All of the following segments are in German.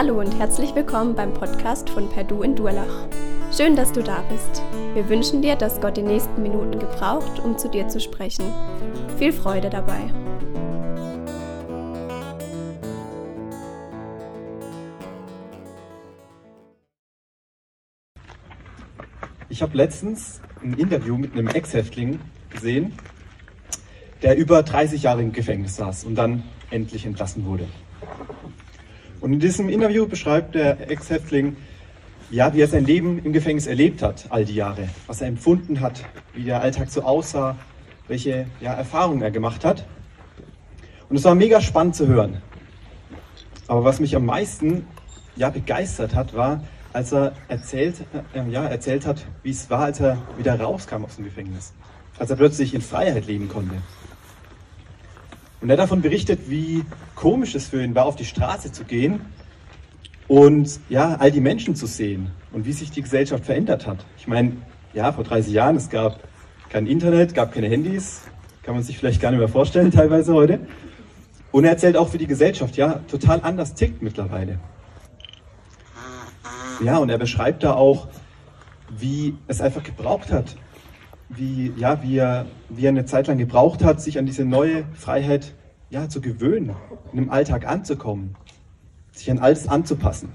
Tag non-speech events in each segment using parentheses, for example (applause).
Hallo und herzlich willkommen beim Podcast von Perdu in Durlach. Schön, dass du da bist. Wir wünschen dir, dass Gott die nächsten Minuten gebraucht, um zu dir zu sprechen. Viel Freude dabei. Ich habe letztens ein Interview mit einem Ex-Häftling gesehen, der über 30 Jahre im Gefängnis saß und dann endlich entlassen wurde. Und in diesem Interview beschreibt der Ex-Häftling, ja, wie er sein Leben im Gefängnis erlebt hat, all die Jahre, was er empfunden hat, wie der Alltag so aussah, welche ja, Erfahrungen er gemacht hat. Und es war mega spannend zu hören. Aber was mich am meisten ja, begeistert hat, war, als er erzählt, äh, ja, erzählt hat, wie es war, als er wieder rauskam aus dem Gefängnis. Als er plötzlich in Freiheit leben konnte. Und er hat davon berichtet, wie komisch es für ihn war, auf die Straße zu gehen und ja, all die Menschen zu sehen und wie sich die Gesellschaft verändert hat. Ich meine, ja, vor 30 Jahren, es gab kein Internet, gab keine Handys, kann man sich vielleicht gar nicht mehr vorstellen, (laughs) teilweise heute. Und er erzählt auch, wie die Gesellschaft ja total anders tickt mittlerweile. Ja, und er beschreibt da auch, wie es einfach gebraucht hat, wie, ja, wie, er, wie er eine Zeit lang gebraucht hat, sich an diese neue Freiheit ja, zu gewöhnen, in dem Alltag anzukommen, sich an alles anzupassen.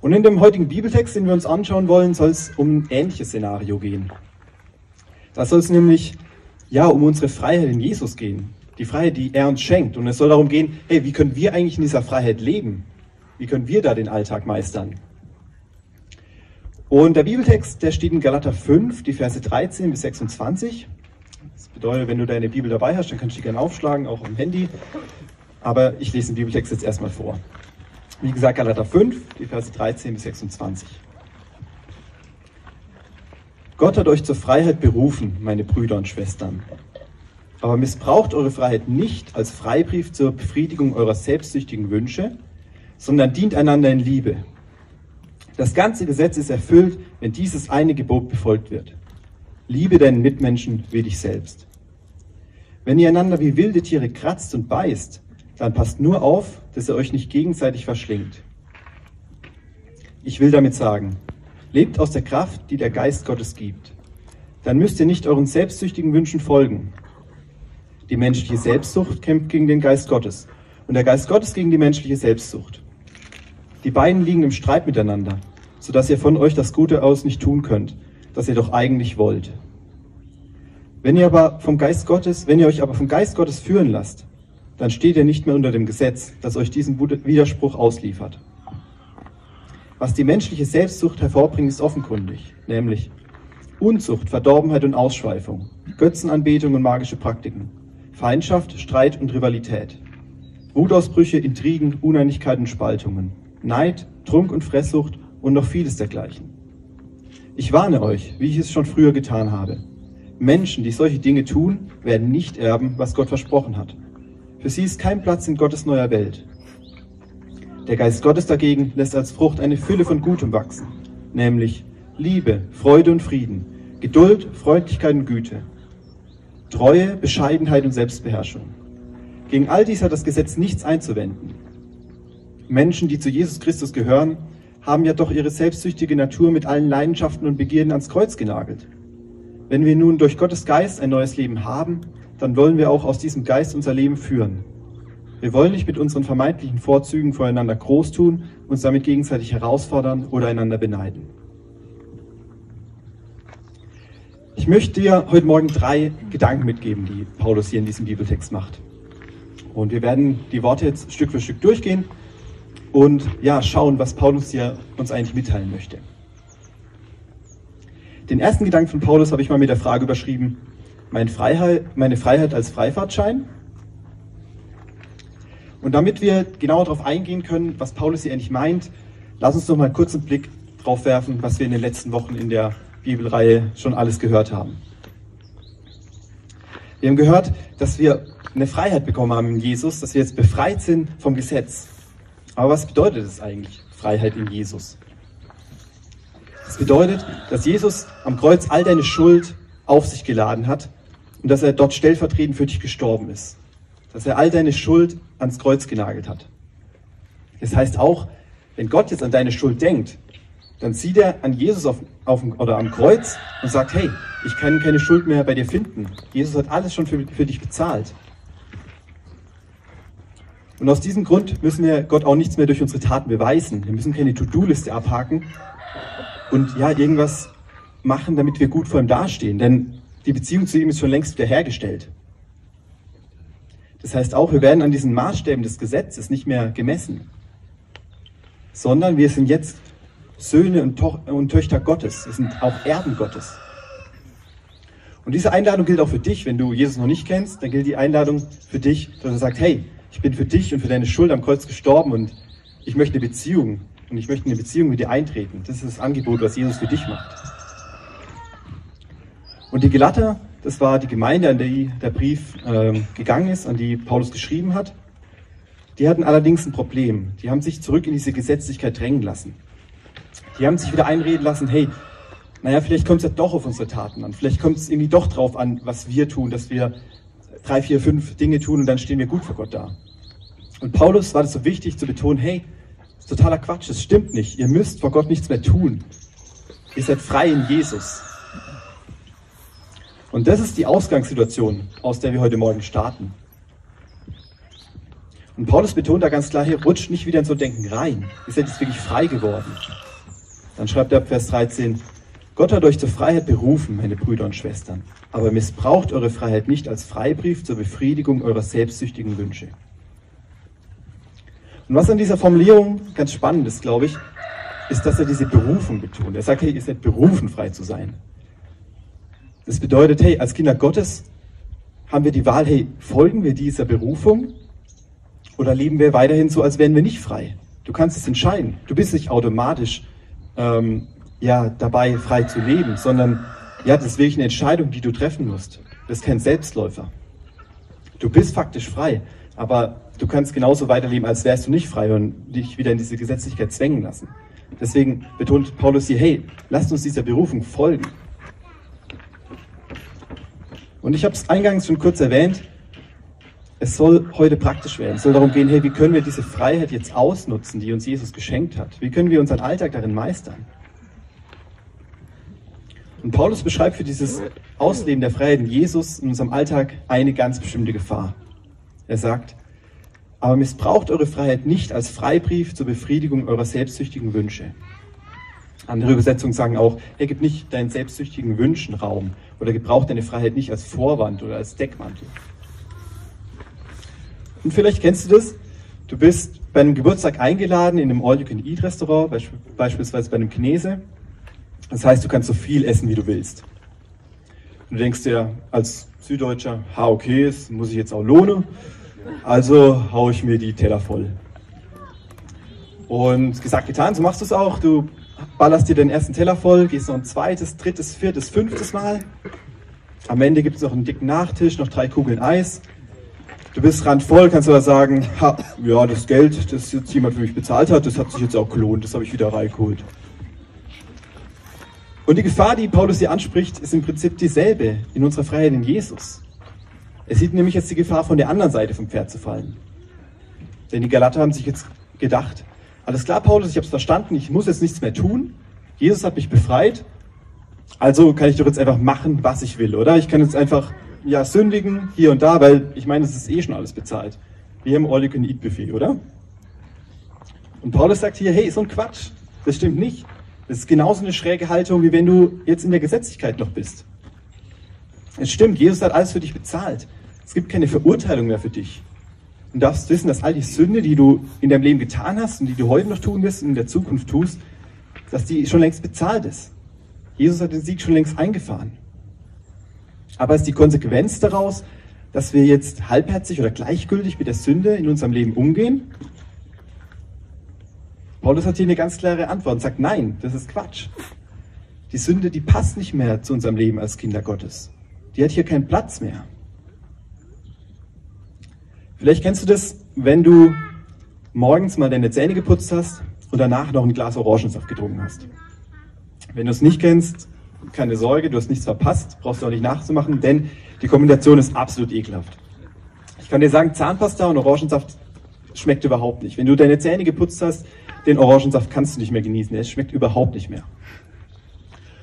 Und in dem heutigen Bibeltext, den wir uns anschauen wollen, soll es um ein ähnliches Szenario gehen. Da soll es nämlich ja, um unsere Freiheit in Jesus gehen. Die Freiheit, die er uns schenkt. Und es soll darum gehen, hey, wie können wir eigentlich in dieser Freiheit leben? Wie können wir da den Alltag meistern? Und der Bibeltext, der steht in Galater 5, die Verse 13 bis 26. Das bedeutet, wenn du deine Bibel dabei hast, dann kannst du die gerne aufschlagen, auch am Handy. Aber ich lese den Bibeltext jetzt erstmal vor. Wie gesagt, Galater 5, die Verse 13 bis 26. Gott hat euch zur Freiheit berufen, meine Brüder und Schwestern. Aber missbraucht eure Freiheit nicht als Freibrief zur Befriedigung eurer selbstsüchtigen Wünsche, sondern dient einander in Liebe. Das ganze Gesetz ist erfüllt, wenn dieses eine Gebot befolgt wird. Liebe deinen Mitmenschen wie dich selbst. Wenn ihr einander wie wilde Tiere kratzt und beißt, dann passt nur auf, dass ihr euch nicht gegenseitig verschlingt. Ich will damit sagen, lebt aus der Kraft, die der Geist Gottes gibt. Dann müsst ihr nicht euren selbstsüchtigen Wünschen folgen. Die menschliche Selbstsucht kämpft gegen den Geist Gottes und der Geist Gottes gegen die menschliche Selbstsucht. Die beiden liegen im Streit miteinander, sodass ihr von euch das Gute aus nicht tun könnt, das ihr doch eigentlich wollt. Wenn ihr aber vom Geist Gottes, wenn ihr euch aber vom Geist Gottes führen lasst, dann steht ihr nicht mehr unter dem Gesetz, das euch diesen Widerspruch ausliefert. Was die menschliche Selbstsucht hervorbringt, ist offenkundig, nämlich Unzucht, Verdorbenheit und Ausschweifung, Götzenanbetung und magische Praktiken, Feindschaft, Streit und Rivalität, Wutausbrüche, Intrigen, Uneinigkeiten und Spaltungen, Neid, Trunk und Fresssucht und noch vieles dergleichen. Ich warne euch, wie ich es schon früher getan habe. Menschen, die solche Dinge tun, werden nicht erben, was Gott versprochen hat. Für sie ist kein Platz in Gottes neuer Welt. Der Geist Gottes dagegen lässt als Frucht eine Fülle von Gutem wachsen, nämlich Liebe, Freude und Frieden, Geduld, Freundlichkeit und Güte, Treue, Bescheidenheit und Selbstbeherrschung. Gegen all dies hat das Gesetz nichts einzuwenden. Menschen, die zu Jesus Christus gehören, haben ja doch ihre selbstsüchtige Natur mit allen Leidenschaften und Begierden ans Kreuz genagelt. Wenn wir nun durch Gottes Geist ein neues Leben haben, dann wollen wir auch aus diesem Geist unser Leben führen. Wir wollen nicht mit unseren vermeintlichen Vorzügen voreinander groß tun, uns damit gegenseitig herausfordern oder einander beneiden. Ich möchte dir heute Morgen drei Gedanken mitgeben, die Paulus hier in diesem Bibeltext macht. Und wir werden die Worte jetzt Stück für Stück durchgehen und ja, schauen, was Paulus hier uns eigentlich mitteilen möchte. Den ersten Gedanken von Paulus habe ich mal mit der Frage überschrieben, meine Freiheit, meine Freiheit als Freifahrtschein. Und damit wir genauer darauf eingehen können, was Paulus hier eigentlich meint, lass uns noch mal einen kurzen Blick drauf werfen, was wir in den letzten Wochen in der Bibelreihe schon alles gehört haben. Wir haben gehört, dass wir eine Freiheit bekommen haben in Jesus, dass wir jetzt befreit sind vom Gesetz. Aber was bedeutet es eigentlich, Freiheit in Jesus? Das bedeutet, dass Jesus am Kreuz all deine Schuld auf sich geladen hat und dass er dort stellvertretend für dich gestorben ist. Dass er all deine Schuld ans Kreuz genagelt hat. Das heißt auch, wenn Gott jetzt an deine Schuld denkt, dann sieht er an Jesus auf, auf, oder am Kreuz und sagt, hey, ich kann keine Schuld mehr bei dir finden. Jesus hat alles schon für, für dich bezahlt. Und aus diesem Grund müssen wir Gott auch nichts mehr durch unsere Taten beweisen. Wir müssen keine To-Do-Liste abhaken und ja, irgendwas machen, damit wir gut vor ihm dastehen. Denn die Beziehung zu ihm ist schon längst wiederhergestellt. Das heißt auch, wir werden an diesen Maßstäben des Gesetzes nicht mehr gemessen, sondern wir sind jetzt Söhne und, to und Töchter Gottes. Wir sind auch Erben Gottes. Und diese Einladung gilt auch für dich. Wenn du Jesus noch nicht kennst, dann gilt die Einladung für dich, dass er sagt, hey, ich bin für dich und für deine Schuld am Kreuz gestorben und ich möchte eine Beziehung und ich möchte eine Beziehung mit dir eintreten. Das ist das Angebot, was Jesus für dich macht. Und die Gelatter, das war die Gemeinde, an die der Brief äh, gegangen ist, an die Paulus geschrieben hat. Die hatten allerdings ein Problem. Die haben sich zurück in diese Gesetzlichkeit drängen lassen. Die haben sich wieder einreden lassen, hey, naja, vielleicht kommt es ja doch auf unsere Taten an. Vielleicht kommt es irgendwie doch drauf an, was wir tun, dass wir drei, vier, fünf Dinge tun und dann stehen wir gut vor Gott da. Und Paulus war das so wichtig zu betonen, hey, das ist totaler Quatsch, das stimmt nicht. Ihr müsst vor Gott nichts mehr tun. Ihr seid frei in Jesus. Und das ist die Ausgangssituation, aus der wir heute Morgen starten. Und Paulus betont da ganz klar, hey, rutscht nicht wieder in so Denken rein. Ihr seid jetzt wirklich frei geworden. Dann schreibt er ab Vers 13, Gott hat euch zur Freiheit berufen, meine Brüder und Schwestern, aber missbraucht eure Freiheit nicht als Freibrief zur Befriedigung eurer selbstsüchtigen Wünsche. Und was an dieser Formulierung ganz spannend ist, glaube ich, ist, dass er diese Berufung betont. Er sagt, hey, ihr seid berufen, frei zu sein. Das bedeutet, hey, als Kinder Gottes haben wir die Wahl, hey, folgen wir dieser Berufung oder leben wir weiterhin so, als wären wir nicht frei? Du kannst es entscheiden. Du bist nicht automatisch ähm, ja, dabei, frei zu leben, sondern ja, das ist wirklich eine Entscheidung, die du treffen musst. Das ist kein Selbstläufer. Du bist faktisch frei, aber du kannst genauso weiterleben, als wärst du nicht frei und dich wieder in diese Gesetzlichkeit zwängen lassen. Deswegen betont Paulus hier, hey, lasst uns dieser Berufung folgen. Und ich habe es eingangs schon kurz erwähnt, es soll heute praktisch werden. Es soll darum gehen, hey, wie können wir diese Freiheit jetzt ausnutzen, die uns Jesus geschenkt hat? Wie können wir unseren Alltag darin meistern? Und Paulus beschreibt für dieses Ausleben der Freiheit in Jesus in unserem Alltag eine ganz bestimmte Gefahr. Er sagt, aber missbraucht eure Freiheit nicht als Freibrief zur Befriedigung eurer selbstsüchtigen Wünsche. Andere Übersetzungen sagen auch, er gibt nicht deinen selbstsüchtigen Wünschen Raum oder gebraucht deine Freiheit nicht als Vorwand oder als Deckmantel. Und vielleicht kennst du das. Du bist bei einem Geburtstag eingeladen in einem All-You-Can-Eat-Restaurant, beispielsweise bei einem Chinese. Das heißt, du kannst so viel essen, wie du willst. Und du denkst dir als Süddeutscher, ha, okay, das muss ich jetzt auch lohnen. Also haue ich mir die Teller voll. Und gesagt, getan, so machst du es auch. Du ballerst dir den ersten Teller voll, gehst noch ein zweites, drittes, viertes, fünftes Mal. Am Ende gibt es noch einen dicken Nachtisch, noch drei Kugeln Eis. Du bist randvoll, kannst aber sagen, ha, ja, das Geld, das jetzt jemand für mich bezahlt hat, das hat sich jetzt auch gelohnt, das habe ich wieder reingeholt. Und die Gefahr, die Paulus hier anspricht, ist im Prinzip dieselbe in unserer Freiheit in Jesus. Er sieht nämlich jetzt die Gefahr, von der anderen Seite vom Pferd zu fallen. Denn die Galater haben sich jetzt gedacht, alles klar, Paulus, ich habe es verstanden, ich muss jetzt nichts mehr tun. Jesus hat mich befreit, also kann ich doch jetzt einfach machen, was ich will, oder? Ich kann jetzt einfach ja, sündigen hier und da, weil ich meine, es ist eh schon alles bezahlt. Wir haben All-You-Can-Eat-Buffet, oder? Und Paulus sagt hier, hey, so ein Quatsch. Das stimmt nicht. Das ist genauso eine schräge Haltung, wie wenn du jetzt in der Gesetzlichkeit noch bist. Es stimmt, Jesus hat alles für dich bezahlt. Es gibt keine Verurteilung mehr für dich. Du darfst wissen, dass all die Sünde, die du in deinem Leben getan hast und die du heute noch tun wirst und in der Zukunft tust, dass die schon längst bezahlt ist. Jesus hat den Sieg schon längst eingefahren. Aber ist die Konsequenz daraus, dass wir jetzt halbherzig oder gleichgültig mit der Sünde in unserem Leben umgehen? Paulus hat hier eine ganz klare Antwort und sagt, nein, das ist Quatsch. Die Sünde, die passt nicht mehr zu unserem Leben als Kinder Gottes. Die hat hier keinen Platz mehr. Vielleicht kennst du das, wenn du morgens mal deine Zähne geputzt hast und danach noch ein Glas Orangensaft getrunken hast. Wenn du es nicht kennst, keine Sorge, du hast nichts verpasst, brauchst du auch nicht nachzumachen, denn die Kombination ist absolut ekelhaft. Ich kann dir sagen, Zahnpasta und Orangensaft schmeckt überhaupt nicht. Wenn du deine Zähne geputzt hast, den Orangensaft kannst du nicht mehr genießen. Es schmeckt überhaupt nicht mehr.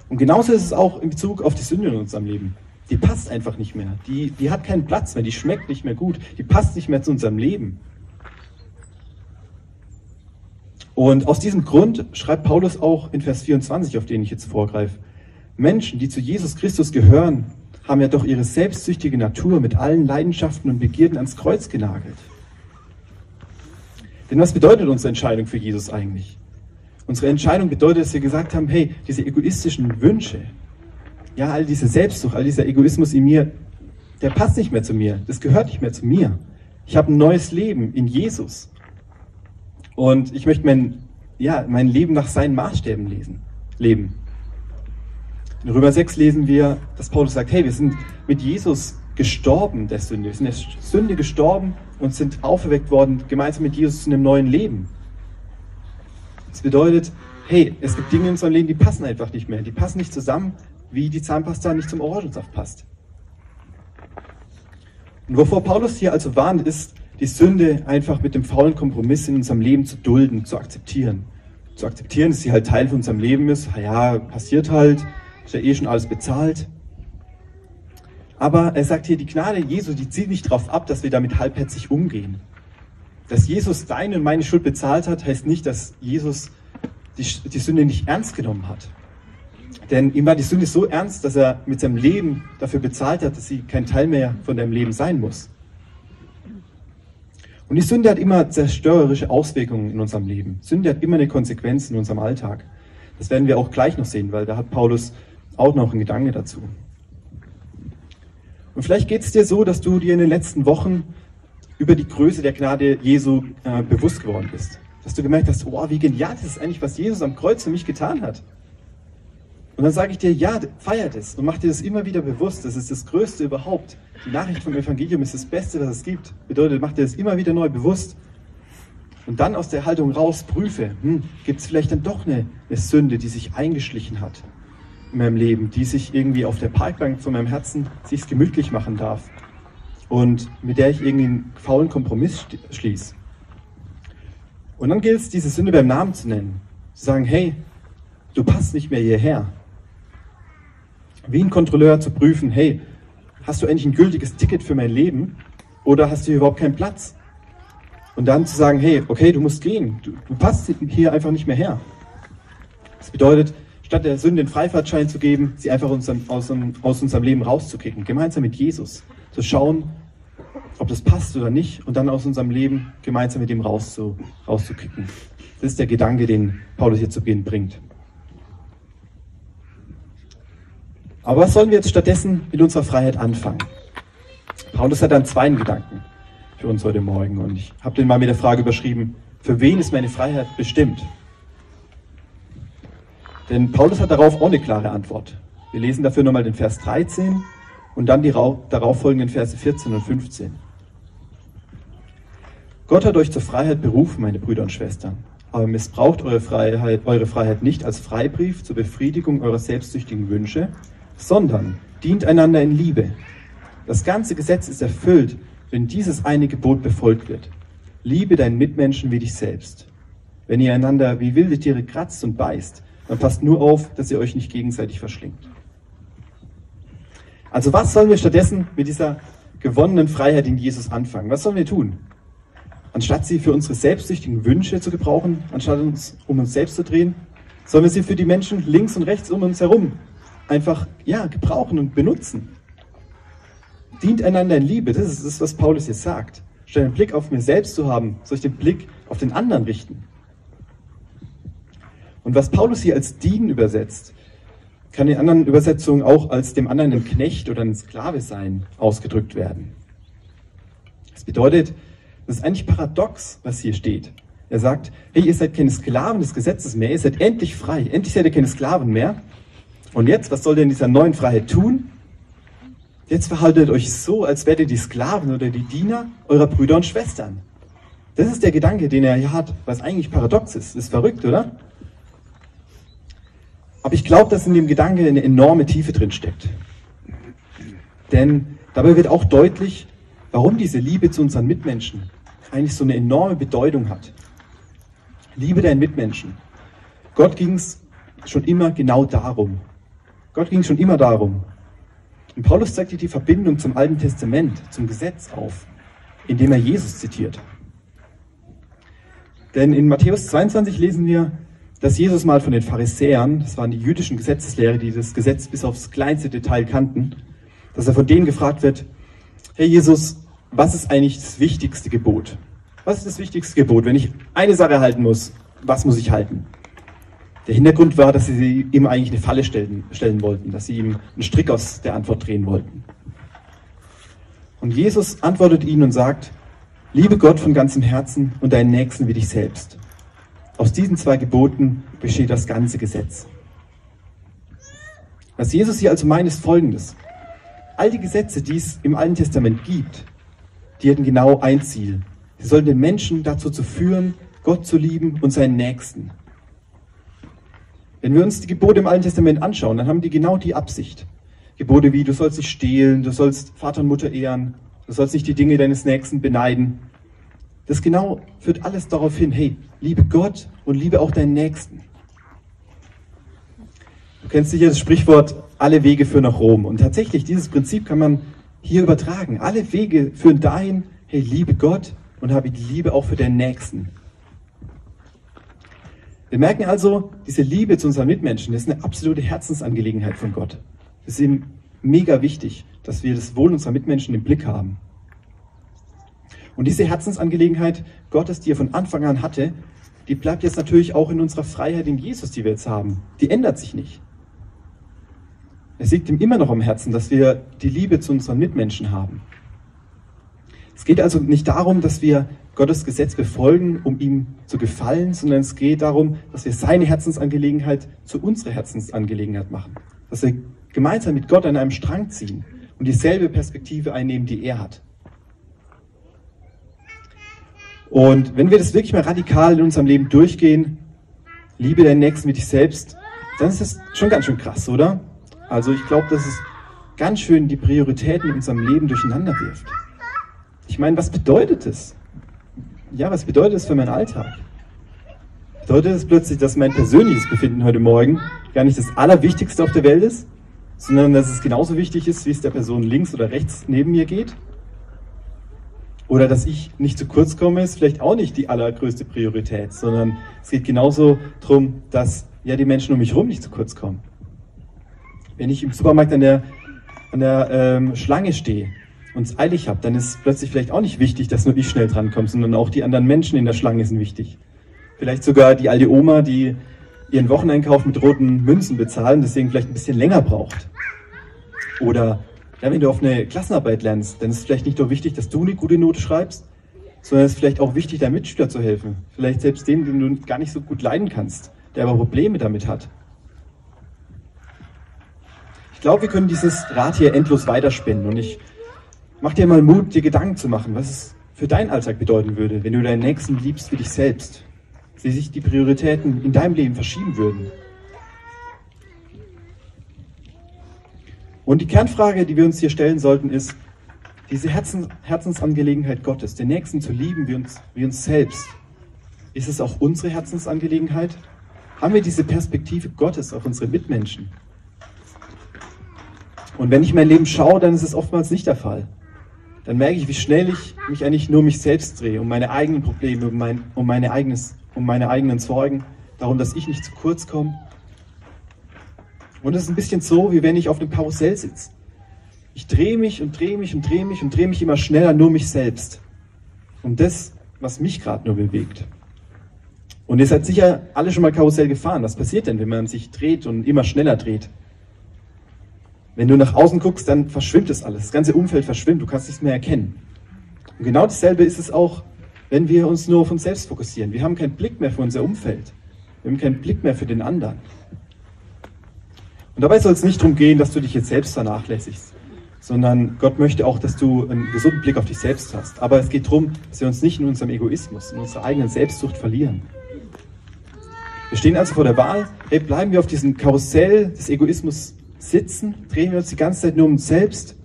Und genauso ist es auch in Bezug auf die Sünde in unserem Leben. Die passt einfach nicht mehr. Die, die hat keinen Platz mehr. Die schmeckt nicht mehr gut. Die passt nicht mehr zu unserem Leben. Und aus diesem Grund schreibt Paulus auch in Vers 24, auf den ich jetzt vorgreife, Menschen, die zu Jesus Christus gehören, haben ja doch ihre selbstsüchtige Natur mit allen Leidenschaften und Begierden ans Kreuz genagelt. Denn was bedeutet unsere Entscheidung für Jesus eigentlich? Unsere Entscheidung bedeutet, dass wir gesagt haben, hey, diese egoistischen Wünsche, ja, all diese Selbstsucht, all dieser Egoismus in mir, der passt nicht mehr zu mir, das gehört nicht mehr zu mir. Ich habe ein neues Leben in Jesus. Und ich möchte mein, ja, mein Leben nach seinen Maßstäben lesen, leben. In Römer 6 lesen wir, dass Paulus sagt, hey, wir sind mit Jesus gestorben der Sünde. Wir sind der Sünde gestorben und sind auferweckt worden, gemeinsam mit Jesus zu einem neuen Leben. Das bedeutet, hey, es gibt Dinge in unserem Leben, die passen einfach nicht mehr. Die passen nicht zusammen, wie die Zahnpasta nicht zum Orangensaft passt. Und wovor Paulus hier also warnt, ist, die Sünde einfach mit dem faulen Kompromiss in unserem Leben zu dulden, zu akzeptieren. Zu akzeptieren, dass sie halt Teil von unserem Leben ist. Ja, passiert halt, ist ja eh schon alles bezahlt. Aber er sagt hier, die Gnade Jesu, die zielt nicht darauf ab, dass wir damit halbherzig umgehen. Dass Jesus deine und meine Schuld bezahlt hat, heißt nicht, dass Jesus die, die Sünde nicht ernst genommen hat. Denn ihm war die Sünde so ernst, dass er mit seinem Leben dafür bezahlt hat, dass sie kein Teil mehr von deinem Leben sein muss. Und die Sünde hat immer zerstörerische Auswirkungen in unserem Leben. Sünde hat immer eine Konsequenz in unserem Alltag. Das werden wir auch gleich noch sehen, weil da hat Paulus auch noch einen Gedanke dazu. Und vielleicht geht es dir so, dass du dir in den letzten Wochen über die Größe der Gnade Jesu äh, bewusst geworden bist. Dass du gemerkt hast, oh, wie genial das ist eigentlich, was Jesus am Kreuz für mich getan hat. Und dann sage ich dir, ja, feiert es und mach dir das immer wieder bewusst. Das ist das Größte überhaupt. Die Nachricht vom Evangelium ist das Beste, was es gibt. Bedeutet, mach dir das immer wieder neu bewusst. Und dann aus der Haltung raus prüfe, hm, gibt es vielleicht dann doch eine, eine Sünde, die sich eingeschlichen hat in meinem Leben, die sich irgendwie auf der Parkbank von meinem Herzen sich gemütlich machen darf und mit der ich irgendwie einen faulen Kompromiss schließe. Und dann gilt es, diese Sünde beim Namen zu nennen. Zu sagen, hey, du passt nicht mehr hierher wie ein Kontrolleur zu prüfen, hey, hast du eigentlich ein gültiges Ticket für mein Leben oder hast du hier überhaupt keinen Platz? Und dann zu sagen, hey, okay, du musst gehen, du, du passt hier einfach nicht mehr her. Das bedeutet, statt der Sünde den Freifahrtschein zu geben, sie einfach aus, aus, aus unserem Leben rauszukicken, gemeinsam mit Jesus, zu schauen, ob das passt oder nicht und dann aus unserem Leben gemeinsam mit ihm rauszu, rauszukicken. Das ist der Gedanke, den Paulus hier zu Beginn bringt. Aber was sollen wir jetzt stattdessen mit unserer Freiheit anfangen? Paulus hat dann zwei Gedanken für uns heute Morgen und ich habe den mal mit der Frage überschrieben, für wen ist meine Freiheit bestimmt? Denn Paulus hat darauf auch eine klare Antwort. Wir lesen dafür nochmal den Vers 13 und dann die darauffolgenden Verse 14 und 15. Gott hat euch zur Freiheit berufen, meine Brüder und Schwestern. Aber missbraucht eure Freiheit, eure Freiheit nicht als Freibrief zur Befriedigung eurer selbstsüchtigen Wünsche, sondern dient einander in Liebe. Das ganze Gesetz ist erfüllt, wenn dieses eine Gebot befolgt wird. Liebe deinen Mitmenschen wie dich selbst. Wenn ihr einander wie wilde Tiere kratzt und beißt, dann passt nur auf, dass ihr euch nicht gegenseitig verschlingt. Also was sollen wir stattdessen mit dieser gewonnenen Freiheit in Jesus anfangen? Was sollen wir tun? Anstatt sie für unsere selbstsüchtigen Wünsche zu gebrauchen, anstatt uns um uns selbst zu drehen, sollen wir sie für die Menschen links und rechts um uns herum einfach ja, gebrauchen und benutzen. Dient einander in Liebe, das ist das, was Paulus jetzt sagt. Statt einen Blick auf mir selbst zu haben, soll ich den Blick auf den anderen richten. Und was Paulus hier als dienen übersetzt, kann in anderen Übersetzungen auch als dem anderen ein Knecht oder ein Sklave sein ausgedrückt werden. Das bedeutet, das ist eigentlich paradox, was hier steht. Er sagt, hey, ihr seid keine Sklaven des Gesetzes mehr, ihr seid endlich frei, endlich seid ihr keine Sklaven mehr. Und jetzt, was soll ihr in dieser neuen Freiheit tun? Jetzt verhaltet euch so, als wärt ihr die Sklaven oder die Diener eurer Brüder und Schwestern. Das ist der Gedanke, den er hier hat, was eigentlich paradox ist. Das ist verrückt, oder? Aber ich glaube, dass in dem Gedanke eine enorme Tiefe drin steckt. Denn dabei wird auch deutlich, warum diese Liebe zu unseren Mitmenschen eigentlich so eine enorme Bedeutung hat. Liebe deinen Mitmenschen. Gott ging es schon immer genau darum. Gott ging schon immer darum. Und Paulus zeigt dir die Verbindung zum Alten Testament, zum Gesetz auf, indem er Jesus zitiert. Denn in Matthäus 22 lesen wir, dass Jesus mal von den Pharisäern, das waren die jüdischen Gesetzeslehrer, die das Gesetz bis aufs kleinste Detail kannten, dass er von denen gefragt wird, Herr Jesus, was ist eigentlich das wichtigste Gebot? Was ist das wichtigste Gebot? Wenn ich eine Sache halten muss, was muss ich halten? Der Hintergrund war, dass sie ihm eigentlich eine Falle stellen, stellen wollten, dass sie ihm einen Strick aus der Antwort drehen wollten. Und Jesus antwortet ihnen und sagt, liebe Gott von ganzem Herzen und deinen Nächsten wie dich selbst. Aus diesen zwei Geboten besteht das ganze Gesetz. Was Jesus hier also meint, ist folgendes. All die Gesetze, die es im Alten Testament gibt, die hatten genau ein Ziel. Sie sollen den Menschen dazu zu führen, Gott zu lieben und seinen Nächsten. Wenn wir uns die Gebote im Alten Testament anschauen, dann haben die genau die Absicht. Gebote wie, du sollst nicht stehlen, du sollst Vater und Mutter ehren, du sollst nicht die Dinge deines Nächsten beneiden. Das genau führt alles darauf hin, hey, liebe Gott und liebe auch deinen Nächsten. Du kennst sicher das Sprichwort, alle Wege führen nach Rom. Und tatsächlich, dieses Prinzip kann man hier übertragen. Alle Wege führen dahin, hey, liebe Gott und habe die Liebe auch für deinen Nächsten. Wir merken also, diese Liebe zu unseren Mitmenschen ist eine absolute Herzensangelegenheit von Gott. Es ist ihm mega wichtig, dass wir das Wohl unserer Mitmenschen im Blick haben. Und diese Herzensangelegenheit Gottes, die er von Anfang an hatte, die bleibt jetzt natürlich auch in unserer Freiheit in Jesus, die wir jetzt haben. Die ändert sich nicht. Es liegt ihm immer noch am Herzen, dass wir die Liebe zu unseren Mitmenschen haben. Es geht also nicht darum, dass wir Gottes Gesetz befolgen, um ihm zu gefallen, sondern es geht darum, dass wir seine Herzensangelegenheit zu unserer Herzensangelegenheit machen. Dass wir gemeinsam mit Gott an einem Strang ziehen und dieselbe Perspektive einnehmen, die er hat. Und wenn wir das wirklich mal radikal in unserem Leben durchgehen, liebe deinen Nächsten mit dich selbst, dann ist das schon ganz schön krass, oder? Also ich glaube, dass es ganz schön die Prioritäten in unserem Leben durcheinander wirft. Ich meine, was bedeutet es? ja, was bedeutet das für meinen Alltag? Bedeutet es plötzlich, dass mein persönliches Befinden heute Morgen gar nicht das Allerwichtigste auf der Welt ist, sondern dass es genauso wichtig ist, wie es der Person links oder rechts neben mir geht? Oder dass ich nicht zu kurz komme, ist vielleicht auch nicht die allergrößte Priorität, sondern es geht genauso darum, dass ja die Menschen um mich herum nicht zu kurz kommen. Wenn ich im Supermarkt an der, an der ähm, Schlange stehe und es eilig habe, dann ist plötzlich vielleicht auch nicht wichtig, dass nur ich schnell drankomme, sondern auch die anderen Menschen in der Schlange sind wichtig. Vielleicht sogar die alte Oma, die ihren Wocheneinkauf mit roten Münzen bezahlen, deswegen vielleicht ein bisschen länger braucht. Oder ja, wenn du auf eine Klassenarbeit lernst, dann ist es vielleicht nicht nur wichtig, dass du eine gute Note schreibst, sondern es ist vielleicht auch wichtig, deinem Mitschüler zu helfen. Vielleicht selbst dem, den du gar nicht so gut leiden kannst, der aber Probleme damit hat. Ich glaube, wir können dieses Rad hier endlos weiterspinnen und ich Mach dir mal Mut, dir Gedanken zu machen, was es für deinen Alltag bedeuten würde, wenn du deinen Nächsten liebst wie dich selbst. Wie sich die Prioritäten in deinem Leben verschieben würden. Und die Kernfrage, die wir uns hier stellen sollten, ist, diese Herzens Herzensangelegenheit Gottes, den Nächsten zu lieben wie uns, wie uns selbst, ist es auch unsere Herzensangelegenheit? Haben wir diese Perspektive Gottes auf unsere Mitmenschen? Und wenn ich mein Leben schaue, dann ist es oftmals nicht der Fall dann merke ich, wie schnell ich mich eigentlich nur um mich selbst drehe, um meine eigenen Probleme, um, mein, um, meine, eigenes, um meine eigenen Sorgen, darum, dass ich nicht zu kurz komme. Und es ist ein bisschen so, wie wenn ich auf einem Karussell sitze. Ich drehe mich und drehe mich und drehe mich und drehe mich immer schneller, nur mich selbst. Um das, was mich gerade nur bewegt. Und ihr seid sicher alle schon mal Karussell gefahren. Was passiert denn, wenn man sich dreht und immer schneller dreht? Wenn du nach außen guckst, dann verschwimmt es alles. Das ganze Umfeld verschwimmt, du kannst nichts mehr erkennen. Und genau dasselbe ist es auch, wenn wir uns nur auf uns selbst fokussieren. Wir haben keinen Blick mehr für unser Umfeld. Wir haben keinen Blick mehr für den anderen. Und dabei soll es nicht darum gehen, dass du dich jetzt selbst vernachlässigst, sondern Gott möchte auch, dass du einen gesunden Blick auf dich selbst hast. Aber es geht darum, dass wir uns nicht in unserem Egoismus, in unserer eigenen Selbstsucht verlieren. Wir stehen also vor der Wahl, hey, bleiben wir auf diesem Karussell des Egoismus sitzen? Drehen wir uns die ganze Zeit nur um uns selbst?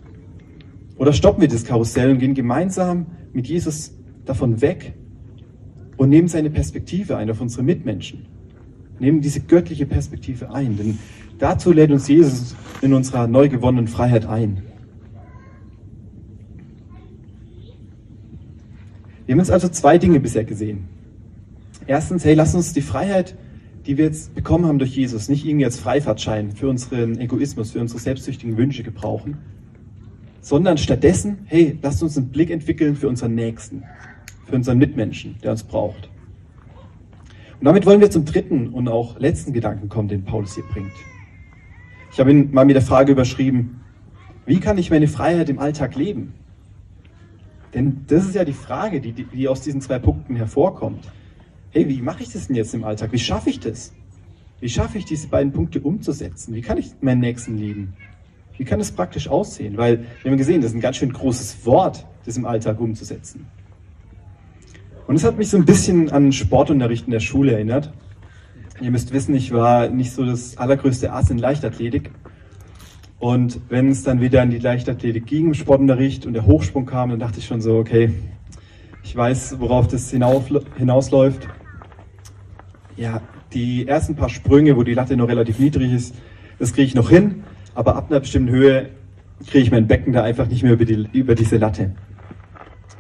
Oder stoppen wir das Karussell und gehen gemeinsam mit Jesus davon weg und nehmen seine Perspektive ein auf unsere Mitmenschen. Nehmen diese göttliche Perspektive ein, denn dazu lädt uns Jesus in unserer neu gewonnenen Freiheit ein. Wir haben uns also zwei Dinge bisher gesehen. Erstens, hey, lass uns die Freiheit, die wir jetzt bekommen haben durch Jesus, nicht irgendwie als Freifahrtschein für unseren Egoismus, für unsere selbstsüchtigen Wünsche gebrauchen, sondern stattdessen, hey, lasst uns einen Blick entwickeln für unseren Nächsten, für unseren Mitmenschen, der uns braucht. Und damit wollen wir zum dritten und auch letzten Gedanken kommen, den Paulus hier bringt. Ich habe ihn mal mit der Frage überschrieben, wie kann ich meine Freiheit im Alltag leben? Denn das ist ja die Frage, die, die aus diesen zwei Punkten hervorkommt. Hey, wie mache ich das denn jetzt im Alltag? Wie schaffe ich das? Wie schaffe ich diese beiden Punkte umzusetzen? Wie kann ich meinen Nächsten lieben? Wie kann das praktisch aussehen? Weil wir haben gesehen, das ist ein ganz schön großes Wort, das im Alltag umzusetzen. Und es hat mich so ein bisschen an Sportunterricht in der Schule erinnert. Ihr müsst wissen, ich war nicht so das allergrößte Ass in Leichtathletik. Und wenn es dann wieder in die Leichtathletik ging, im Sportunterricht und der Hochsprung kam, dann dachte ich schon so, okay, ich weiß, worauf das hinausläuft. Ja, die ersten paar Sprünge, wo die Latte noch relativ niedrig ist, das kriege ich noch hin aber ab einer bestimmten Höhe kriege ich mein Becken da einfach nicht mehr über, die, über diese Latte.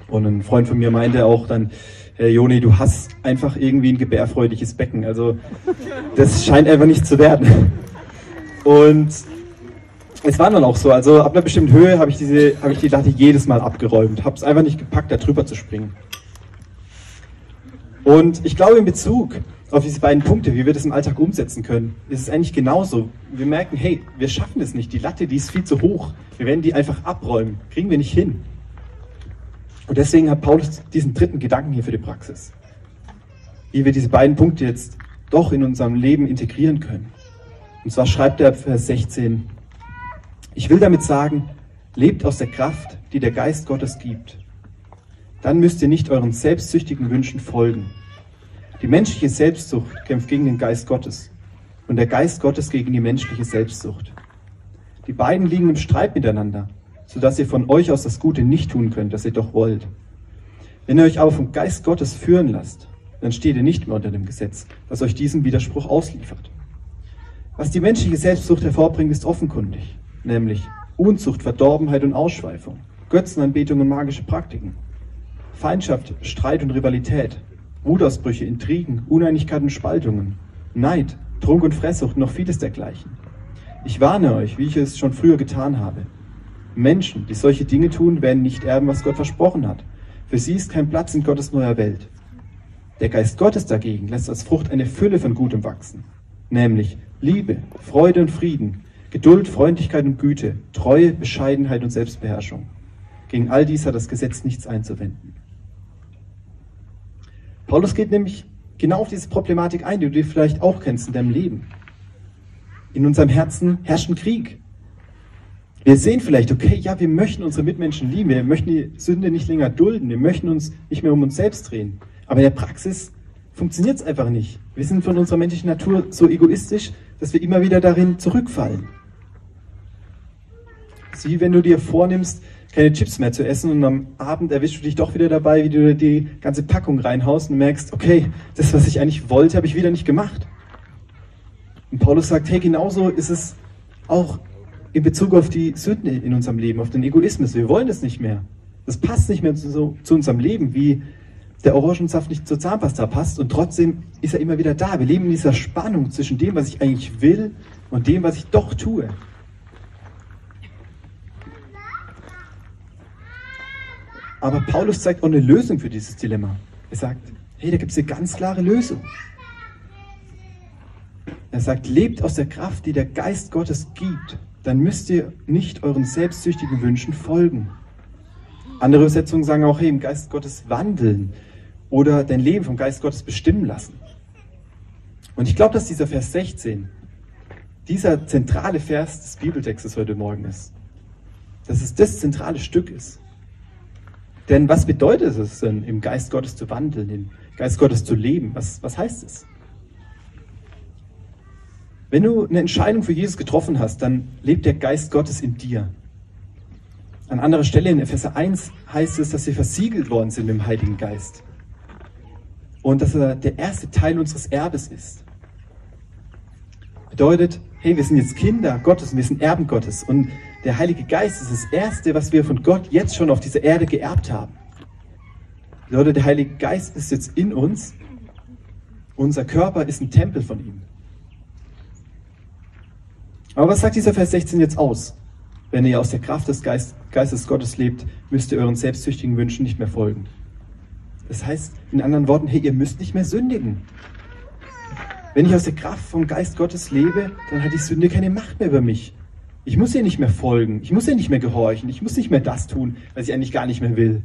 Und ein Freund von mir meinte auch dann, hey Joni, du hast einfach irgendwie ein gebärfreudiges Becken. Also das scheint einfach nicht zu werden. Und es war dann auch so. Also ab einer bestimmten Höhe habe ich, diese, habe ich die Latte jedes Mal abgeräumt. Habe es einfach nicht gepackt, da drüber zu springen. Und ich glaube in Bezug auf diese beiden Punkte, wie wir das im Alltag umsetzen können, ist es eigentlich genauso. Wir merken, hey, wir schaffen es nicht. Die Latte, die ist viel zu hoch. Wir werden die einfach abräumen. Kriegen wir nicht hin. Und deswegen hat Paulus diesen dritten Gedanken hier für die Praxis. Wie wir diese beiden Punkte jetzt doch in unserem Leben integrieren können. Und zwar schreibt er Vers 16, ich will damit sagen, lebt aus der Kraft, die der Geist Gottes gibt. Dann müsst ihr nicht euren selbstsüchtigen Wünschen folgen. Die menschliche Selbstsucht kämpft gegen den Geist Gottes und der Geist Gottes gegen die menschliche Selbstsucht. Die beiden liegen im Streit miteinander, sodass ihr von euch aus das Gute nicht tun könnt, das ihr doch wollt. Wenn ihr euch aber vom Geist Gottes führen lasst, dann steht ihr nicht mehr unter dem Gesetz, das euch diesen Widerspruch ausliefert. Was die menschliche Selbstsucht hervorbringt, ist offenkundig, nämlich Unzucht, Verdorbenheit und Ausschweifung, Götzenanbetung und magische Praktiken, Feindschaft, Streit und Rivalität, Wutausbrüche, Intrigen, Uneinigkeiten und Spaltungen, Neid, Trunk und Fresssucht, noch vieles dergleichen. Ich warne euch, wie ich es schon früher getan habe. Menschen, die solche Dinge tun, werden nicht erben, was Gott versprochen hat. Für sie ist kein Platz in Gottes neuer Welt. Der Geist Gottes dagegen lässt als Frucht eine Fülle von Gutem wachsen, nämlich Liebe, Freude und Frieden, Geduld, Freundlichkeit und Güte, Treue, Bescheidenheit und Selbstbeherrschung. Gegen all dies hat das Gesetz nichts einzuwenden. Paulus geht nämlich genau auf diese Problematik ein, die du vielleicht auch kennst in deinem Leben. In unserem Herzen herrscht ein Krieg. Wir sehen vielleicht, okay, ja, wir möchten unsere Mitmenschen lieben, wir möchten die Sünde nicht länger dulden, wir möchten uns nicht mehr um uns selbst drehen. Aber in der Praxis funktioniert es einfach nicht. Wir sind von unserer menschlichen Natur so egoistisch, dass wir immer wieder darin zurückfallen. Sieh, wenn du dir vornimmst, keine Chips mehr zu essen und am Abend erwischst du dich doch wieder dabei, wie du die ganze Packung reinhaust und merkst, okay, das, was ich eigentlich wollte, habe ich wieder nicht gemacht. Und Paulus sagt, hey, genauso ist es auch in Bezug auf die Sünde in unserem Leben, auf den Egoismus. Wir wollen es nicht mehr. Das passt nicht mehr zu, zu unserem Leben, wie der Orangensaft nicht zur Zahnpasta passt und trotzdem ist er immer wieder da. Wir leben in dieser Spannung zwischen dem, was ich eigentlich will und dem, was ich doch tue. Aber Paulus zeigt auch eine Lösung für dieses Dilemma. Er sagt, hey, da gibt es eine ganz klare Lösung. Er sagt, lebt aus der Kraft, die der Geist Gottes gibt. Dann müsst ihr nicht euren selbstsüchtigen Wünschen folgen. Andere Übersetzungen sagen auch, hey, im Geist Gottes wandeln oder dein Leben vom Geist Gottes bestimmen lassen. Und ich glaube, dass dieser Vers 16 dieser zentrale Vers des Bibeltextes heute Morgen ist. Dass es das zentrale Stück ist. Denn was bedeutet es denn, im Geist Gottes zu wandeln, im Geist Gottes zu leben? Was, was heißt es? Wenn du eine Entscheidung für Jesus getroffen hast, dann lebt der Geist Gottes in dir. An anderer Stelle in Epheser 1 heißt es, dass wir versiegelt worden sind im Heiligen Geist. Und dass er der erste Teil unseres Erbes ist. Bedeutet, hey, wir sind jetzt Kinder Gottes und wir sind Erben Gottes. Und der Heilige Geist ist das Erste, was wir von Gott jetzt schon auf dieser Erde geerbt haben. Bedeutet, der Heilige Geist ist jetzt in uns. Unser Körper ist ein Tempel von ihm. Aber was sagt dieser Vers 16 jetzt aus? Wenn ihr aus der Kraft des Geist, Geistes Gottes lebt, müsst ihr euren selbstsüchtigen Wünschen nicht mehr folgen. Das heißt, in anderen Worten, hey, ihr müsst nicht mehr sündigen. Wenn ich aus der Kraft vom Geist Gottes lebe, dann hat die Sünde keine Macht mehr über mich. Ich muss ihr nicht mehr folgen, ich muss ihr nicht mehr gehorchen, ich muss nicht mehr das tun, was ich eigentlich gar nicht mehr will.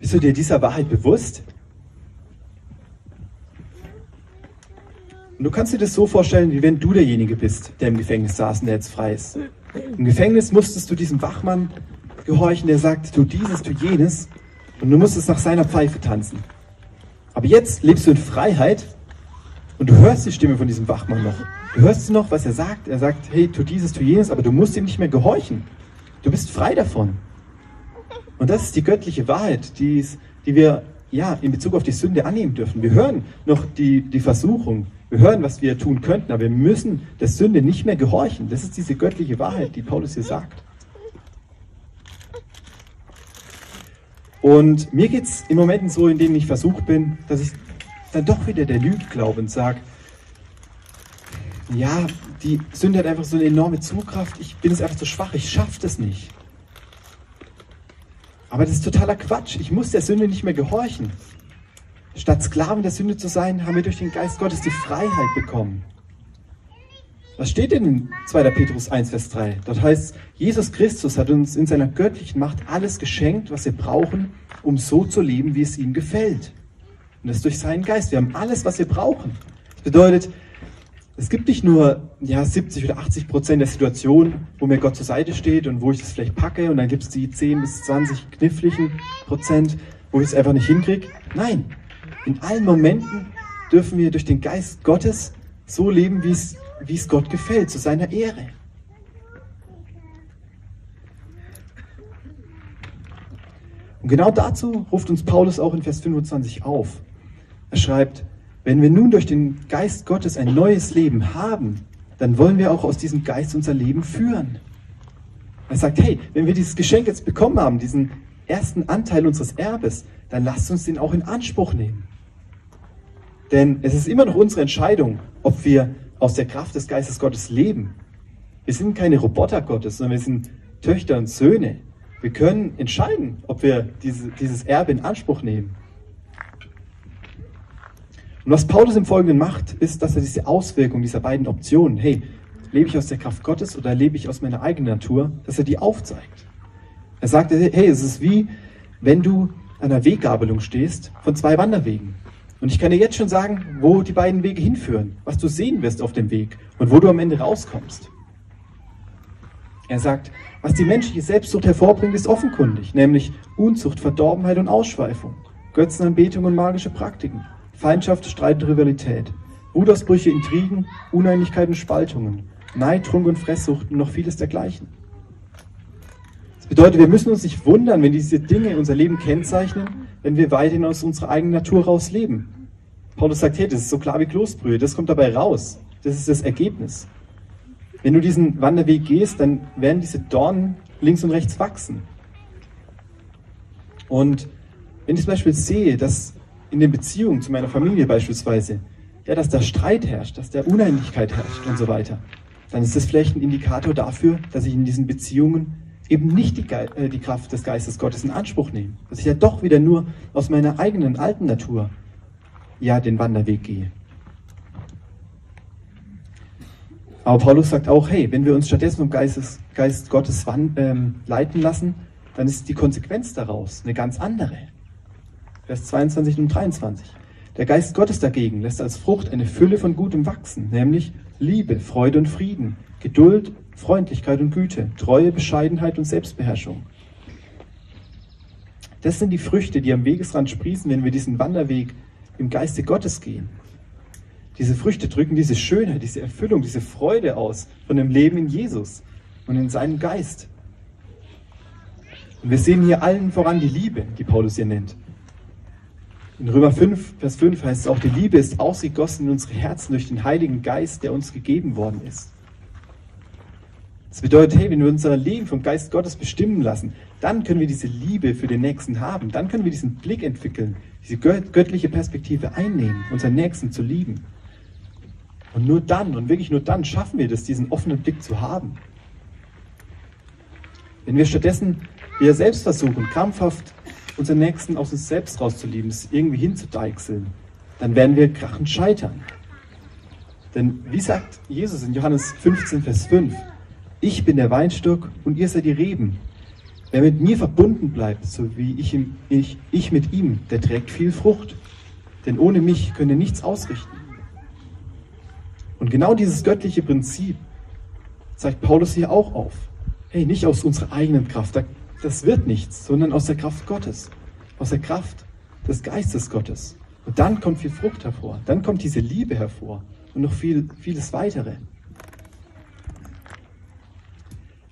Bist du dir dieser Wahrheit bewusst? Und du kannst dir das so vorstellen, wie wenn du derjenige bist, der im Gefängnis saß und der jetzt frei ist. Im Gefängnis musstest du diesem Wachmann gehorchen, der sagt, tu dieses, tu jenes. Und du musstest nach seiner Pfeife tanzen. Aber jetzt lebst du in Freiheit und du hörst die Stimme von diesem Wachmann noch. Du hörst noch, was er sagt. Er sagt, hey, tu dieses, tu jenes, aber du musst ihm nicht mehr gehorchen. Du bist frei davon. Und das ist die göttliche Wahrheit, die, wir ja, in Bezug auf die Sünde annehmen dürfen. Wir hören noch die, die Versuchung, wir hören, was wir tun könnten, aber wir müssen der Sünde nicht mehr gehorchen. Das ist diese göttliche Wahrheit, die Paulus hier sagt. Und mir geht es in Momenten so, in denen ich versucht bin, dass ich dann doch wieder der Lüge glaube und sage, ja, die Sünde hat einfach so eine enorme Zugkraft, ich bin es einfach zu schwach, ich schaffe das nicht. Aber das ist totaler Quatsch, ich muss der Sünde nicht mehr gehorchen. Statt Sklaven der Sünde zu sein, haben wir durch den Geist Gottes die Freiheit bekommen. Was steht denn in 2. Petrus 1, Vers 3? Dort heißt, Jesus Christus hat uns in seiner göttlichen Macht alles geschenkt, was wir brauchen, um so zu leben, wie es ihm gefällt. Und das durch seinen Geist. Wir haben alles, was wir brauchen. Das bedeutet, es gibt nicht nur ja, 70 oder 80 Prozent der Situationen, wo mir Gott zur Seite steht und wo ich das vielleicht packe und dann gibt es die 10 bis 20 kniffligen Prozent, wo ich es einfach nicht hinkriege. Nein, in allen Momenten dürfen wir durch den Geist Gottes so leben, wie es, wie es Gott gefällt, zu seiner Ehre. Und genau dazu ruft uns Paulus auch in Vers 25 auf. Er schreibt, wenn wir nun durch den Geist Gottes ein neues Leben haben, dann wollen wir auch aus diesem Geist unser Leben führen. Er sagt, hey, wenn wir dieses Geschenk jetzt bekommen haben, diesen ersten Anteil unseres Erbes, dann lasst uns den auch in Anspruch nehmen. Denn es ist immer noch unsere Entscheidung, ob wir aus der Kraft des Geistes Gottes leben. Wir sind keine Roboter Gottes, sondern wir sind Töchter und Söhne. Wir können entscheiden, ob wir diese, dieses Erbe in Anspruch nehmen. Und was Paulus im Folgenden macht, ist, dass er diese Auswirkung dieser beiden Optionen, hey, lebe ich aus der Kraft Gottes oder lebe ich aus meiner eigenen Natur, dass er die aufzeigt. Er sagt, hey, es ist wie, wenn du einer Weggabelung stehst von zwei Wanderwegen. Und ich kann dir jetzt schon sagen, wo die beiden Wege hinführen, was du sehen wirst auf dem Weg und wo du am Ende rauskommst. Er sagt, was die menschliche Selbstsucht hervorbringt, ist offenkundig, nämlich Unzucht, Verdorbenheit und Ausschweifung, Götzenanbetung und magische Praktiken, Feindschaft, Streit und Rivalität, Wutausbrüche, Intrigen, Uneinigkeiten, Spaltungen, Neid, Trunk und Fresssucht und noch vieles dergleichen. Bedeutet, wir müssen uns nicht wundern, wenn diese Dinge unser Leben kennzeichnen, wenn wir weiterhin aus unserer eigenen Natur raus leben. Paulus sagt, hey, das ist so klar wie Kloßbrühe, das kommt dabei raus. Das ist das Ergebnis. Wenn du diesen Wanderweg gehst, dann werden diese Dornen links und rechts wachsen. Und wenn ich zum Beispiel sehe, dass in den Beziehungen zu meiner Familie beispielsweise, ja, dass da Streit herrscht, dass da Uneinigkeit herrscht und so weiter, dann ist das vielleicht ein Indikator dafür, dass ich in diesen Beziehungen eben nicht die, äh, die Kraft des Geistes Gottes in Anspruch nehme. Dass ich ja doch wieder nur aus meiner eigenen alten Natur ja den Wanderweg gehe. Aber Paulus sagt auch, hey, wenn wir uns stattdessen vom Geistes, Geist Gottes ähm, leiten lassen, dann ist die Konsequenz daraus eine ganz andere. Vers 22 und 23. Der Geist Gottes dagegen lässt als Frucht eine Fülle von Gutem wachsen, nämlich Liebe, Freude und Frieden, Geduld, Freundlichkeit und Güte, Treue, Bescheidenheit und Selbstbeherrschung. Das sind die Früchte, die am Wegesrand sprießen, wenn wir diesen Wanderweg im Geiste Gottes gehen. Diese Früchte drücken diese Schönheit, diese Erfüllung, diese Freude aus von dem Leben in Jesus und in seinem Geist. Und wir sehen hier allen voran die Liebe, die Paulus hier nennt. In Römer 5, Vers 5 heißt es auch, die Liebe ist ausgegossen in unsere Herzen durch den Heiligen Geist, der uns gegeben worden ist. Das bedeutet, hey, wenn wir unser Leben vom Geist Gottes bestimmen lassen, dann können wir diese Liebe für den Nächsten haben. Dann können wir diesen Blick entwickeln, diese göttliche Perspektive einnehmen, unseren Nächsten zu lieben. Und nur dann, und wirklich nur dann, schaffen wir das, diesen offenen Blick zu haben. Wenn wir stattdessen wieder selbst versuchen, krampfhaft unseren Nächsten aus uns selbst rauszulieben, es irgendwie hinzudeichseln, dann werden wir krachend scheitern. Denn wie sagt Jesus in Johannes 15, Vers 5, ich bin der Weinstock und ihr seid die Reben. Wer mit mir verbunden bleibt, so wie ich, im, ich, ich mit ihm, der trägt viel Frucht. Denn ohne mich könnt ihr nichts ausrichten. Und genau dieses göttliche Prinzip zeigt Paulus hier auch auf. Hey, nicht aus unserer eigenen Kraft, das wird nichts, sondern aus der Kraft Gottes, aus der Kraft des Geistes Gottes. Und dann kommt viel Frucht hervor, dann kommt diese Liebe hervor und noch viel, vieles weitere.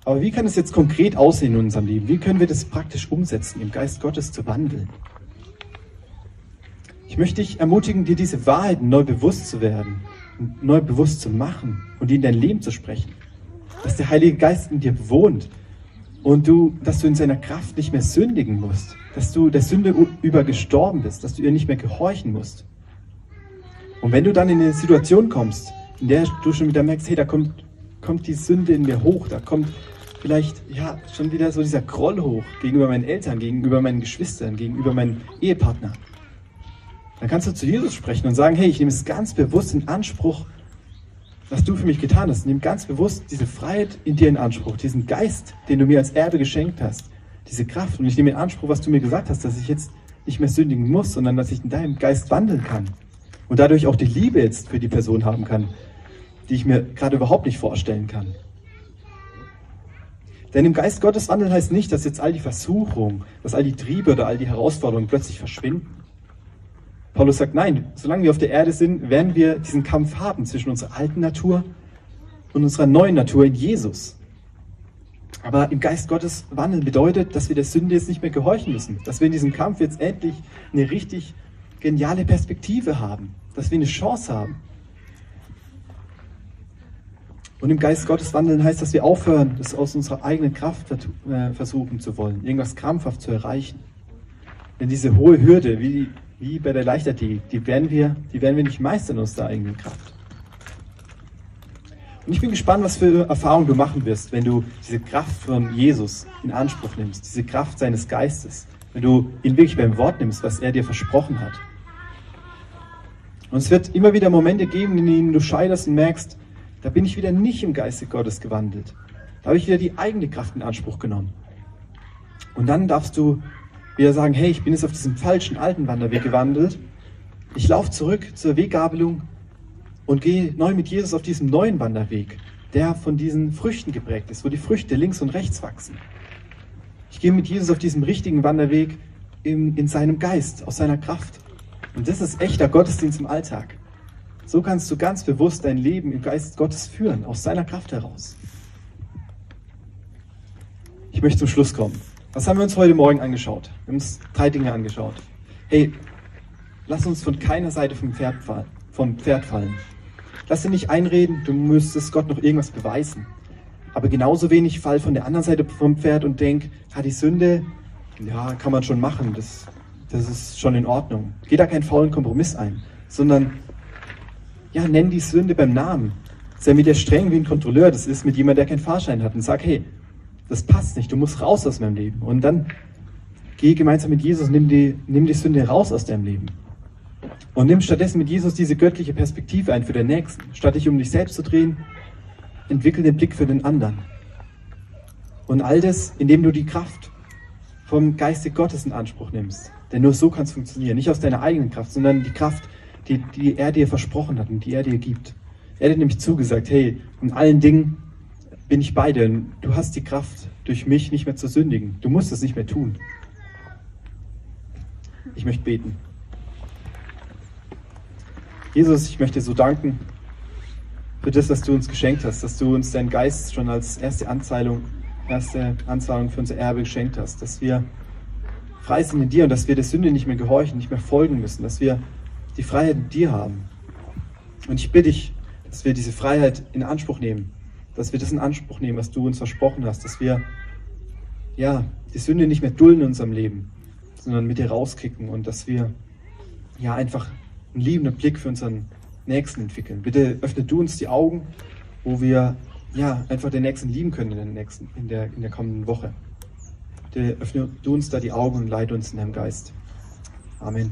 Aber wie kann es jetzt konkret aussehen in unserem Leben? Wie können wir das praktisch umsetzen, im Geist Gottes zu wandeln? Ich möchte dich ermutigen, dir diese Wahrheiten neu bewusst zu werden, neu bewusst zu machen und die in dein Leben zu sprechen. Dass der Heilige Geist in dir wohnt und du, dass du in seiner Kraft nicht mehr sündigen musst, dass du der Sünde über gestorben bist, dass du ihr nicht mehr gehorchen musst. Und wenn du dann in eine Situation kommst, in der du schon wieder merkst, hey, da kommt, kommt die Sünde in mir hoch, da kommt vielleicht ja schon wieder so dieser Groll hoch gegenüber meinen Eltern, gegenüber meinen Geschwistern, gegenüber meinem Ehepartner. Dann kannst du zu Jesus sprechen und sagen, hey, ich nehme es ganz bewusst in Anspruch, was du für mich getan hast. Nimm ganz bewusst diese Freiheit in dir in Anspruch, diesen Geist, den du mir als Erbe geschenkt hast, diese Kraft. Und ich nehme in Anspruch, was du mir gesagt hast, dass ich jetzt nicht mehr sündigen muss, sondern dass ich in deinem Geist wandeln kann. Und dadurch auch die Liebe jetzt für die Person haben kann, die ich mir gerade überhaupt nicht vorstellen kann. Denn im Geist Gottes wandeln heißt nicht, dass jetzt all die Versuchungen, dass all die Triebe oder all die Herausforderungen plötzlich verschwinden. Paulus sagt, nein, solange wir auf der Erde sind, werden wir diesen Kampf haben zwischen unserer alten Natur und unserer neuen Natur in Jesus. Aber im Geist Gottes wandeln bedeutet, dass wir der Sünde jetzt nicht mehr gehorchen müssen. Dass wir in diesem Kampf jetzt endlich eine richtig geniale Perspektive haben. Dass wir eine Chance haben. Und im Geist Gottes wandeln heißt, dass wir aufhören, das aus unserer eigenen Kraft äh, versuchen zu wollen, irgendwas krampfhaft zu erreichen. Denn diese hohe Hürde, wie, wie bei der Leichtathletik, die werden wir, die werden wir nicht meistern aus der eigenen Kraft. Und ich bin gespannt, was für Erfahrungen du machen wirst, wenn du diese Kraft von Jesus in Anspruch nimmst, diese Kraft seines Geistes, wenn du ihn wirklich beim Wort nimmst, was er dir versprochen hat. Und es wird immer wieder Momente geben, in denen du scheiterst und merkst, da bin ich wieder nicht im Geiste Gottes gewandelt. Da habe ich wieder die eigene Kraft in Anspruch genommen. Und dann darfst du wieder sagen, hey, ich bin jetzt auf diesem falschen alten Wanderweg gewandelt. Ich laufe zurück zur Weggabelung und gehe neu mit Jesus auf diesem neuen Wanderweg, der von diesen Früchten geprägt ist, wo die Früchte links und rechts wachsen. Ich gehe mit Jesus auf diesem richtigen Wanderweg in, in seinem Geist, aus seiner Kraft. Und das ist echter Gottesdienst im Alltag. So kannst du ganz bewusst dein Leben im Geist Gottes führen, aus seiner Kraft heraus. Ich möchte zum Schluss kommen. Was haben wir uns heute Morgen angeschaut? Wir haben uns drei Dinge angeschaut. Hey, lass uns von keiner Seite vom Pferd, fallen, vom Pferd fallen. Lass dir nicht einreden, du müsstest Gott noch irgendwas beweisen. Aber genauso wenig fall von der anderen Seite vom Pferd und denk, ha, die Sünde, ja, kann man schon machen, das, das ist schon in Ordnung. Geh da keinen faulen Kompromiss ein, sondern ja, nenn die Sünde beim Namen. Sei mit dir streng wie ein Kontrolleur, das ist mit jemandem, der keinen Fahrschein hat und sag, hey, das passt nicht, du musst raus aus meinem Leben. Und dann geh gemeinsam mit Jesus, nimm die, nimm die Sünde raus aus deinem Leben. Und nimm stattdessen mit Jesus diese göttliche Perspektive ein für den Nächsten. Statt dich um dich selbst zu drehen, entwickel den Blick für den anderen. Und all das, indem du die Kraft vom Geiste Gottes in Anspruch nimmst. Denn nur so kann es funktionieren. Nicht aus deiner eigenen Kraft, sondern die Kraft, die, die er dir versprochen hat und die er dir gibt. Er hat nämlich zugesagt, hey, in allen Dingen bin ich bei dir. Du hast die Kraft, durch mich nicht mehr zu sündigen. Du musst es nicht mehr tun. Ich möchte beten. Jesus, ich möchte so danken für das, was du uns geschenkt hast, dass du uns deinen Geist schon als erste Anzahlung erste Anzahlung für unser Erbe geschenkt hast, dass wir frei sind in dir und dass wir der Sünde nicht mehr gehorchen, nicht mehr folgen müssen, dass wir die Freiheit in dir haben. Und ich bitte dich, dass wir diese Freiheit in Anspruch nehmen, dass wir das in Anspruch nehmen, was du uns versprochen hast, dass wir ja, die Sünde nicht mehr dulden in unserem Leben, sondern mit dir rauskicken und dass wir ja einfach einen liebenden Blick für unseren Nächsten entwickeln. Bitte öffne du uns die Augen, wo wir ja einfach den Nächsten lieben können in der, nächsten, in der, in der kommenden Woche. Bitte öffne du uns da die Augen und leite uns in deinem Geist. Amen.